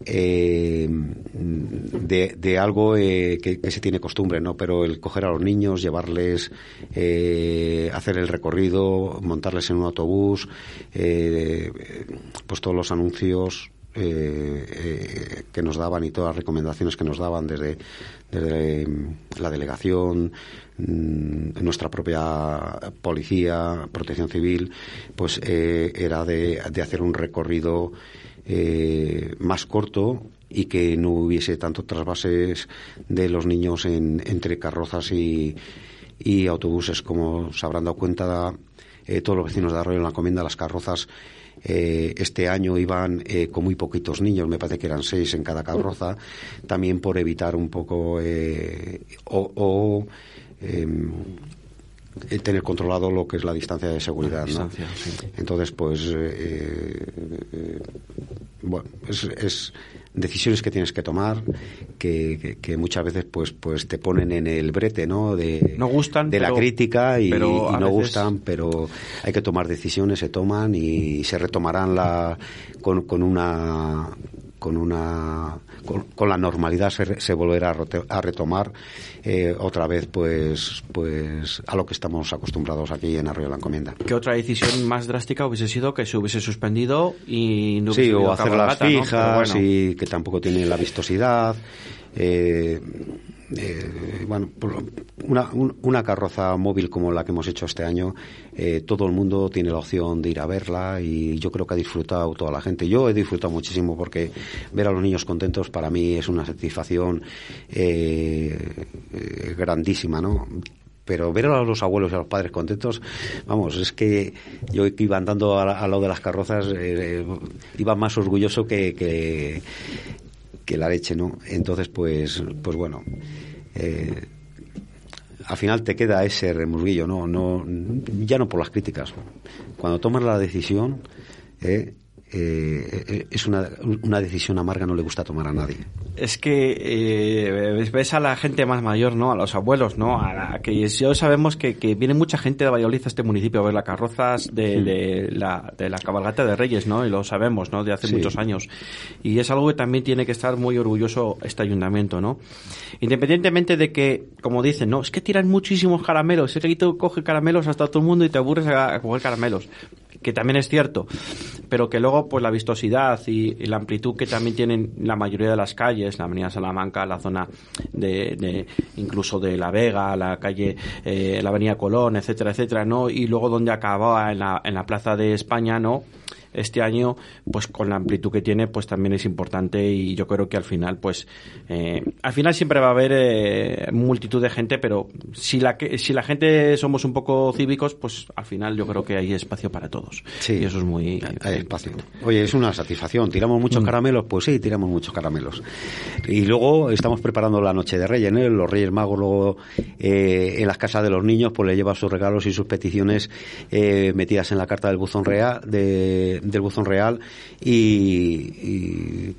eh, de, de, algo eh, que, que, se tiene costumbre, ¿no? Pero el coger a los niños, llevarles, eh, hacer el recorrido, montarles en un autobús, eh, pues todos los anuncios eh, eh, que nos daban y todas las recomendaciones que nos daban desde, desde la delegación, mm, nuestra propia policía, protección civil, pues eh, era de, de, hacer un recorrido más corto y que no hubiese tanto trasvases de los niños en, entre carrozas y, y, autobuses. Como se habrán dado cuenta todos los vecinos de Arroyo en la Comienda, las carrozas eh, este año iban eh, con muy poquitos niños, me parece que eran seis en cada carroza, también por evitar un poco eh, o, em, tener controlado lo que es la distancia de seguridad. Distancia, ¿no? sí. Entonces, pues, eh, eh, bueno, es, es, decisiones que tienes que tomar que, que, que, muchas veces pues pues te ponen en el brete no de no gustan de pero, la crítica y, y no veces... gustan pero hay que tomar decisiones se toman y se retomarán la con, con una con una con, con la normalidad se, se volverá a, a retomar eh, otra vez pues pues a lo que estamos acostumbrados aquí en Arroyo de la Encomienda. ¿Qué otra decisión más drástica hubiese sido que se hubiese suspendido y no sí, hubiese o hacer las fijas ¿no? bueno. y que tampoco tiene la vistosidad. Eh, eh, bueno, una, una, carroza móvil como la que hemos hecho este año, eh, todo el mundo tiene la opción de ir a verla y yo creo que ha disfrutado toda la gente. Yo he disfrutado muchísimo porque ver a los niños contentos para mí es una satisfacción eh, eh grandísima, ¿no? pero ver a los abuelos y a los padres contentos, vamos, es que yo que iba andando al lado de las carrozas, iba más orgulloso que, que la leche, ¿no? Entonces, pues, pues bueno, eh, al final te queda ese remurguillo, ¿no? no ya no por las críticas. Cuando tomas la decisión, eh, eh, es una, una, decisión amarga, no le gusta tomar a nadie. Es que eh, ves a la gente más mayor, ¿no? A los abuelos, ¿no? A la, que yo sabemos que, que, viene mucha gente de Valladolid a este municipio a ver las carrozas de, de, la, de la cabalgata de Reyes, ¿no? Y lo sabemos, ¿no? De hace sí. muchos años. Y es algo que también tiene que estar muy orgulloso este ayuntamiento, ¿no? Independientemente de que, como dicen, ¿no? Es que tiran muchísimos caramelos. Es que coge caramelos hasta todo el mundo y te aburres a, a coger caramelos que también es cierto, pero que luego pues la vistosidad y, la amplitud que también tienen la mayoría de las calles, la Avenida Salamanca, la zona de, de incluso de La Vega, la calle, eh, la Avenida Colón, etcétera, etcétera, ¿no? Y luego donde acababa en la, en la Plaza de España, ¿no? Este año, pues con la amplitud que tiene, pues también es importante y yo creo que al final, pues, eh, al final siempre va a haber eh, multitud de gente, pero si la, que, si la gente somos un poco cívicos, pues al final yo creo que hay espacio para todos. Sí. Y eso es muy... Hay espacio. Oye, es una satisfacción. ¿Tiramos muchos mm. caramelos? Pues sí, tiramos muchos caramelos. Y luego estamos preparando la noche de Reyes, ¿no? Los Reyes Magos luego eh, en las casas de los niños, pues le llevan sus regalos y sus peticiones eh, metidas en la carta del buzón real de del buzón real y, y,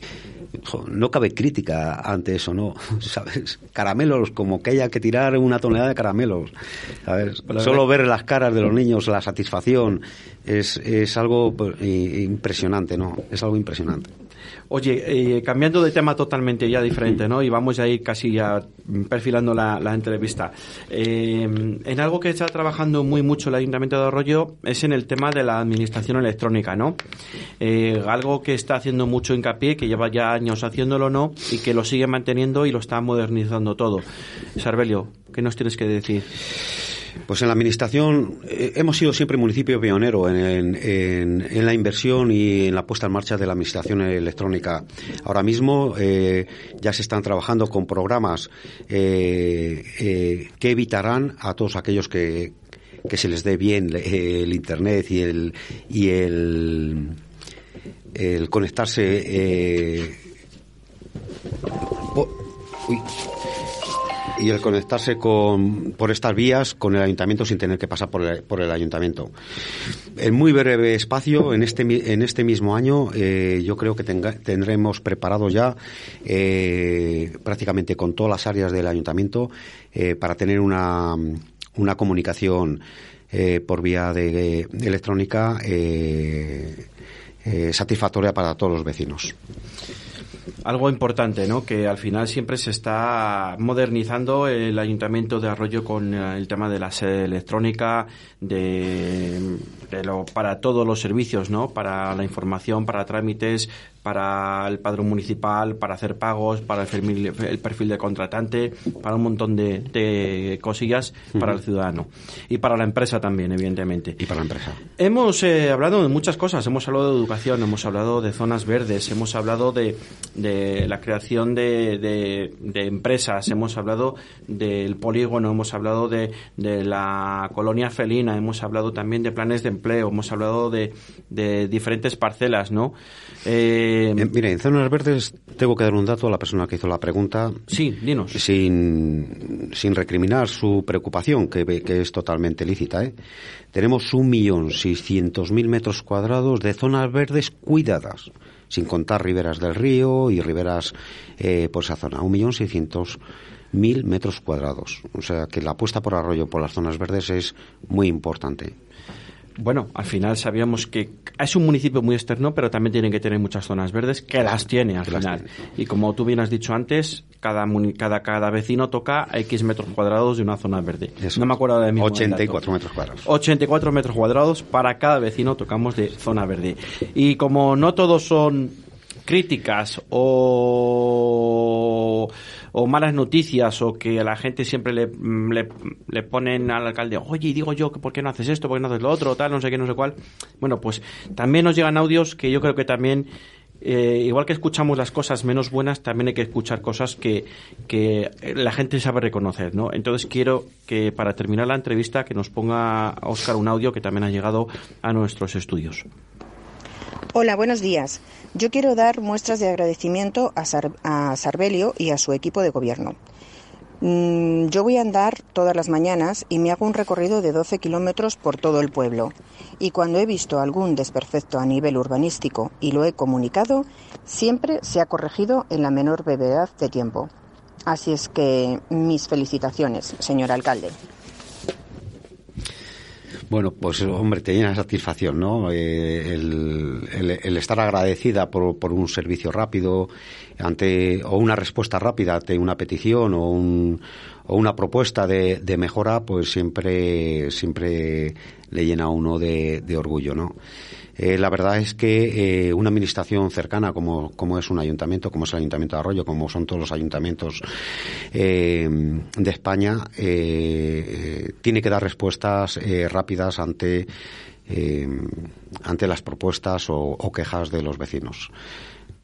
jo, no cabe crítica ante eso, ¿no? <laughs> ¿Sabes? Caramelos, como que haya que tirar una tonelada de caramelos. ¿sabes? Solo ver las caras de los niños, la satisfacción, es, es algo pues, impresionante, ¿no? Es algo impresionante. Oye, eh, cambiando de tema totalmente ya diferente, ¿no? Y vamos a ir casi ya perfilando la, la entrevista. Eh, en algo que está trabajando muy mucho el Ayuntamiento de Arroyo es en el tema de la administración electrónica, ¿no? Eh, algo que está haciendo mucho hincapié, que lleva ya años haciéndolo, ¿no? Y que lo sigue manteniendo y lo está modernizando todo. Sarbelio, ¿qué nos tienes que decir? Pues en la administración eh, hemos sido siempre municipio pionero en, en- la inversión y en la puesta en marcha de la administración electrónica. Ahora mismo eh, ya se están trabajando con programas eh, que evitarán a todos aquellos que, que se les dé bien el Internet y el, y el, el conectarse. uy y el conectarse con, por estas vías con el ayuntamiento sin tener que pasar por el, por el ayuntamiento. En muy breve espacio, en este, en este mismo año, eh, yo creo que tenga- tendremos preparado ya eh, prácticamente con todas las áreas del ayuntamiento eh, para tener una, una comunicación eh, por vía de, electrónica satisfactoria para todos los vecinos. Algo importante, ¿no? Que al final siempre se está modernizando el Ayuntamiento de Arroyo con eh, el tema de la sede electrónica, de, de lo, para todos los servicios, ¿no? Para la información, para trámites, para el padrón municipal, para hacer pagos, para el perfil, el perfil de contratante, para un montón de, de cosillas para el ciudadano. Y para la empresa también, evidentemente. Y para la empresa. Hemos eh, hablado de muchas cosas, hemos hablado de educación, hemos hablado de zonas verdes, hemos hablado de, de la creación de, de- de empresas, hemos hablado del polígono, hemos hablado de, de la colonia felina, hemos hablado también de planes de empleo, hemos hablado de, de diferentes parcelas, ¿no? Eh, Eh, mire, en zonas verdes tengo que dar un dato a la persona que hizo la pregunta. Sí, dinos. Sin, sin recriminar su preocupación, que, que es totalmente lícita. ¿eh? Tenemos 1.600.000 metros cuadrados de zonas verdes cuidadas, sin contar riberas del río y riberas eh, por esa zona. 1.600.000 metros cuadrados. O sea que la apuesta por arroyo por las zonas verdes es muy importante. Bueno, al final sabíamos que es un municipio muy externo, pero también tiene que tener muchas zonas verdes, que las tiene al Que final. Y como tú bien has dicho antes, cada, cada, cada vecino toca X metros cuadrados de una zona verde. Eso no me acuerdo de del 84 dato. metros cuadrados. 84 metros cuadrados para cada vecino tocamos de zona verde. Y como no todos son críticas o, o malas noticias o que a la gente siempre le, mm, le, ponen al alcalde, oye, digo yo, ¿por qué no haces esto? ¿Por qué no haces lo otro? Tal, no sé qué, no sé cuál. Bueno, pues también nos llegan audios que yo creo que también eh, igual que escuchamos las cosas menos buenas, también hay que escuchar cosas que, que la gente sabe reconocer, ¿no? Entonces quiero que para terminar la entrevista que nos ponga Oscar un audio que también ha llegado a nuestros estudios. Hola, buenos días. Yo quiero dar muestras de agradecimiento a, Sar- a Sarbelio y a su equipo de gobierno. Mm, yo voy a andar todas las mañanas y me hago un recorrido de 12 kilómetros por todo el pueblo. Y cuando he visto algún desperfecto a nivel urbanístico y lo he comunicado, siempre se ha corregido en la menor brevedad de tiempo. Así es que mis felicitaciones, señor alcalde. Bueno, pues hombre, te llena de satisfacción, ¿no? Eh, el, el- el estar agradecida por, por un servicio rápido ante o una respuesta rápida ante una petición o, un, o una propuesta de, de mejora, pues siempre siempre le llena a uno de, de orgullo, ¿no? Eh, la verdad es que eh, una administración cercana como, como es un ayuntamiento, como es el Ayuntamiento de Arroyo, como son todos los ayuntamientos eh, de España, eh, tiene que dar respuestas eh, rápidas ante, eh, ante las propuestas o, o quejas de los vecinos.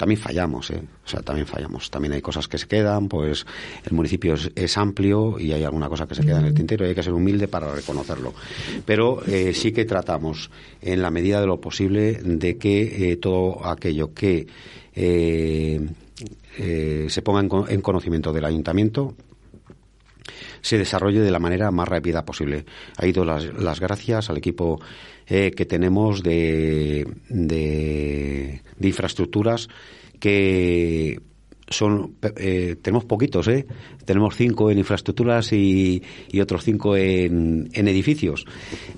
También fallamos, ¿eh? O sea, también fallamos. También hay cosas que se quedan, pues el municipio es, es amplio y hay alguna cosa que se queda en el tintero y hay que ser humilde para reconocerlo. Pero eh, sí que tratamos, en la medida de lo posible, de que eh, todo aquello que eh, se ponga en, en conocimiento del ayuntamiento se desarrolle de la manera más rápida posible. Ha ido las, las gracias al equipo eh, que tenemos de, de, infraestructuras que son eh, tenemos poquitos, ¿eh? Tenemos cinco en infraestructuras y, y otros cinco en, en edificios,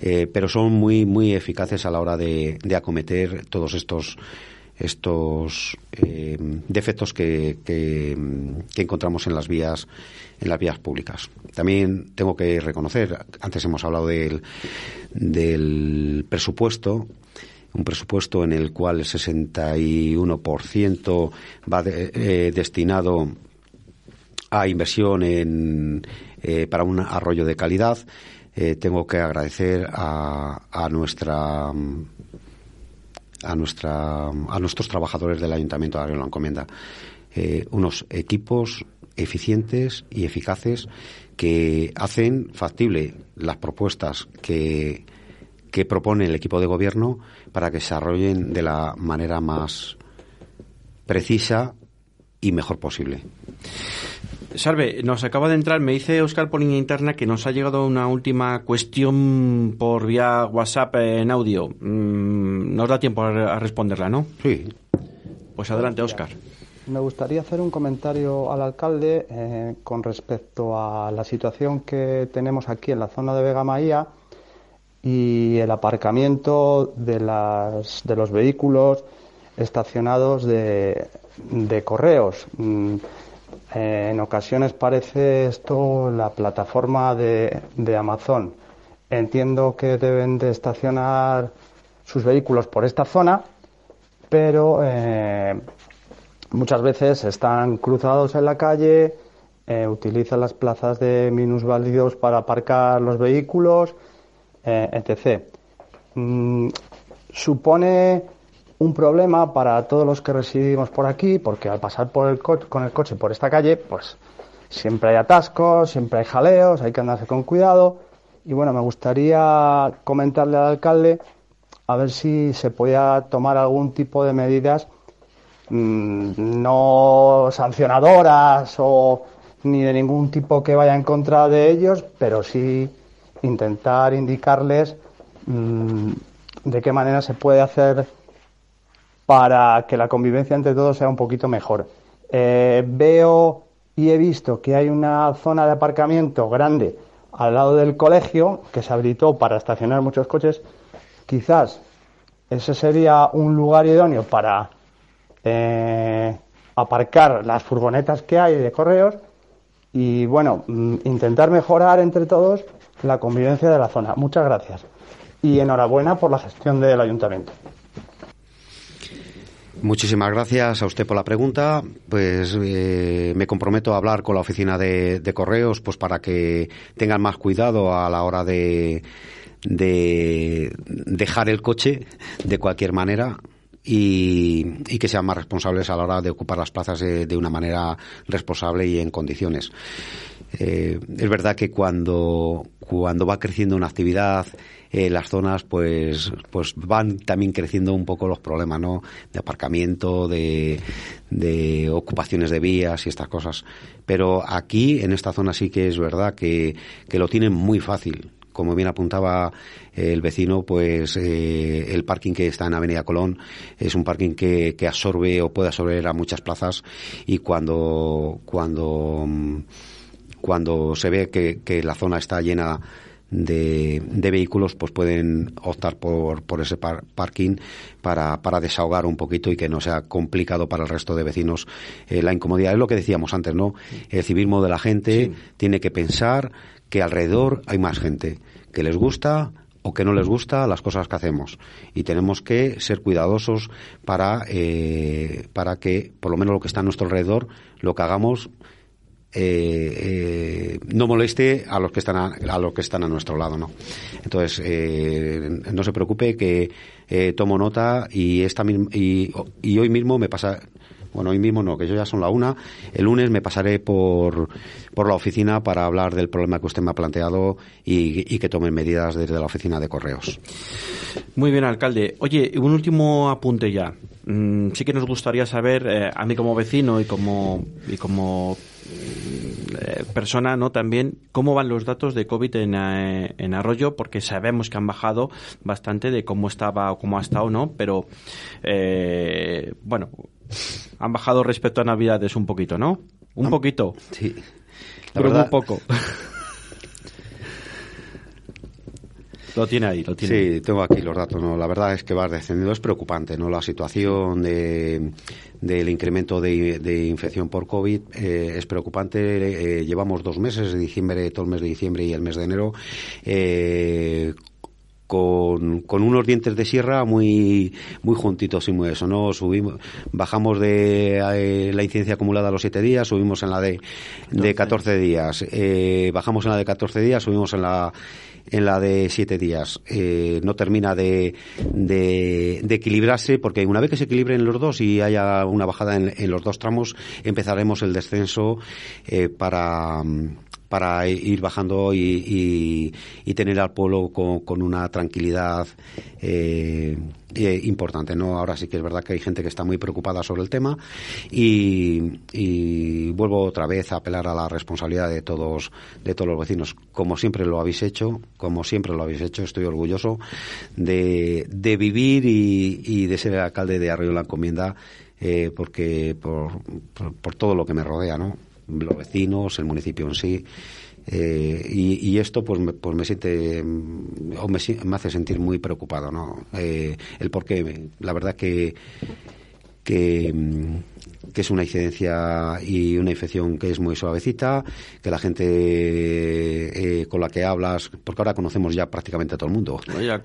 eh, pero son muy muy eficaces a la hora de, de acometer todos estos estos eh, defectos que, que, encontramos en las vías en las vías públicas. También tengo que reconocer, antes hemos hablado del, del presupuesto, un presupuesto en el cual el 61% va de- eh, destinado a inversión en, eh, para un arroyo de calidad. Eh, tengo que agradecer a, a nuestra a nuestra a nuestros trabajadores del Ayuntamiento de Areo la Encomienda eh, unos equipos eficientes y eficaces que hacen factible las propuestas que que propone el equipo de gobierno para que se desarrollen de la manera más precisa y mejor posible. Salve, nos acaba de entrar, me dice Oscar por línea interna que nos ha llegado una última cuestión por vía WhatsApp en audio. Mm, Nos da tiempo a a responderla, ¿no? Sí. Pues adelante, Oscar. Me gustaría hacer un comentario al alcalde eh, con respecto a la situación que tenemos aquí en la zona de Vega Maía y el aparcamiento de, las, de los vehículos estacionados de, de correos. Eh, en ocasiones parece esto la plataforma de, Amazon. Entiendo que deben de estacionar sus vehículos por esta zona, pero eh, muchas veces están cruzados en la calle, eh, utilizan las plazas de minusválidos para aparcar los vehículos, eh, etc. Mm, supone un problema para todos los que residimos por aquí, porque al pasar por el co- con el coche por esta calle, pues siempre hay atascos, siempre hay jaleos, hay que andarse con cuidado. Y bueno, me gustaría comentarle al alcalde a ver si se podía tomar algún tipo de medidas mm, no sancionadoras o ni de ningún tipo que vaya en contra de ellos, pero sí intentar indicarles mm, de qué manera se puede hacer para que la convivencia entre todos sea un poquito mejor. Eh, veo y he visto que hay una zona de aparcamiento grande al lado del colegio que se habilitó para estacionar muchos coches. Quizás ese sería un lugar idóneo para eh, aparcar las furgonetas que hay de correos y bueno, mm, intentar mejorar entre todos la convivencia de la zona. Muchas gracias. Y enhorabuena por la gestión del ayuntamiento. Muchísimas gracias a usted por la pregunta. Pues eh, me comprometo a hablar con la oficina de, correos, pues para que tengan más cuidado a la hora de, de dejar el coche de cualquier manera y, y que sean más responsables a la hora de ocupar las plazas de, de una manera responsable y en condiciones. Eh, es verdad que cuando, cuando va creciendo una actividad, eh, las zonas pues, pues van también creciendo un poco los problemas, ¿no? De aparcamiento, de, de ocupaciones de vías y estas cosas. Pero aquí, en esta zona sí que es verdad que, que lo tienen muy fácil como bien apuntaba el vecino, pues eh, el parking que está en Avenida Colón es un parking que, que absorbe o puede absorber a muchas plazas y cuando cuando mm, cuando se ve que, que la zona está llena de, de vehículos, pues pueden optar por, por ese par- parking para, para desahogar un poquito y que no sea complicado para el resto de vecinos eh, la incomodidad. Es lo que decíamos antes, ¿no? El civismo de la gente tiene que pensar que alrededor hay más gente que les gusta o que no les gusta las cosas que hacemos y tenemos que ser cuidadosos para eh, para que por lo menos lo que está a nuestro alrededor lo que hagamos eh, eh, no moleste a los que están a, a los que están a nuestro lado no entonces eh, no se preocupe que tomo nota y esta y, y hoy mismo me pasa bueno, hoy mismo no, que yo ya son la una. El lunes me pasaré por, por la oficina para hablar del problema que usted me ha planteado y, y que tomen medidas desde la oficina de correos. Muy bien, alcalde. Oye, un último apunte ya. Mm, sí que nos gustaría saber, a mí como vecino y como, y como persona, ¿no? También cómo van los datos de COVID en, eh, en Arroyo, porque sabemos que han bajado bastante de cómo estaba o cómo ha estado, ¿no? Pero, eh, bueno, han bajado respecto a Navidades un poquito, ¿no? Un poquito. Sí. La Pero verdad- un poco. <laughs> lo tiene ahí, lo tiene. Sí, tengo aquí los datos. ¿no? La verdad es que va descendiendo. Es preocupante, ¿no? La situación de, del incremento de, de infección por COVID eh, es preocupante. Eh, llevamos dos meses, de diciembre, todo el mes de diciembre y el mes de enero, eh, con, con unos dientes de sierra muy muy juntitos y muy eso, ¿no? Subimos, bajamos de eh, la incidencia acumulada a los 7 días, subimos en la de, de 14 días, eh, bajamos en la de 14 días, subimos en la en la de 7 días. Eh, no termina de, de, equilibrarse porque una vez que se equilibren los dos y haya una bajada en, en los dos tramos, empezaremos el descenso eh, para para ir bajando y, tener al pueblo con, una tranquilidad eh, eh, importante. ¿no? Ahora sí que es verdad que hay gente que está muy preocupada sobre el tema y, vuelvo otra vez a apelar a la responsabilidad de todos, de todos los vecinos. Como siempre lo habéis hecho, como siempre lo habéis hecho, estoy orgulloso de, vivir y, de ser el alcalde de Arroyo la Encomienda eh, porque por, por, por todo lo que me rodea, ¿no? Los vecinos, el municipio en sí. eh, y, y esto pues me, pues me siente o me, me hace sentir muy preocupado no Eh, el por qué la verdad que que, que es una incidencia y una infección que es muy suavecita, que la gente eh, con la que hablas, porque ahora conocemos ya prácticamente a todo el mundo.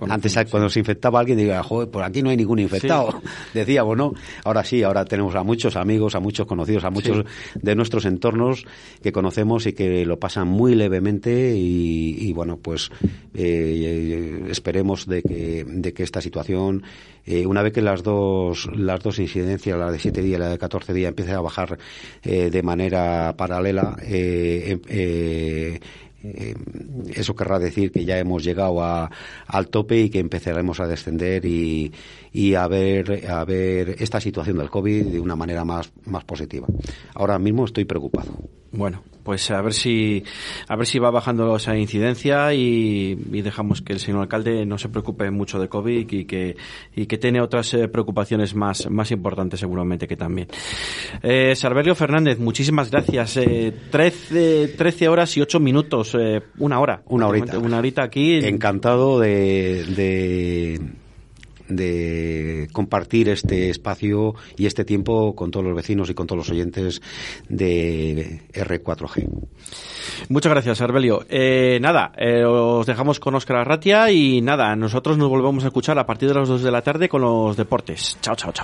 Antes cuando se infectaba alguien decía, joder, por aquí no hay ningún infectado, <laughs> decíamos, ¿no? Ahora sí, ahora tenemos a muchos amigos, a muchos conocidos, a muchos de nuestros entornos que conocemos y que lo pasan muy levemente y, y, bueno, pues eh, esperemos de que, de que esta situación, eh, una vez que las dos, las dos incidencias, la de 7 días y la de 14 días, empiece a bajar eh, de manera paralela, eh, em- eh, eh, eso querrá decir que ya hemos llegado a- al tope y que empezaremos a descender y, y a ver a ver esta situación del COVID de una manera más, más positiva. Ahora mismo estoy preocupado. Bueno, pues a ver si a ver si va bajando esa incidencia y, y dejamos que el señor alcalde no se preocupe mucho de COVID y que y que tiene otras eh, preocupaciones más más importantes seguramente que también. Eh, Sarvelio Fernández, muchísimas gracias. Eh, 13, 13 horas y 8 minutos, eh, una hora. Una horita. Una horita aquí. Encantado de, de, de compartir este espacio y este tiempo con todos los vecinos y con todos los oyentes de R4G. Muchas gracias, Arbelio. Eh, nada, eh, os dejamos con Óscar Arratia y nada, nosotros nos volvemos a escuchar a partir de las 2 de la tarde con los deportes. Chao, chao, chao.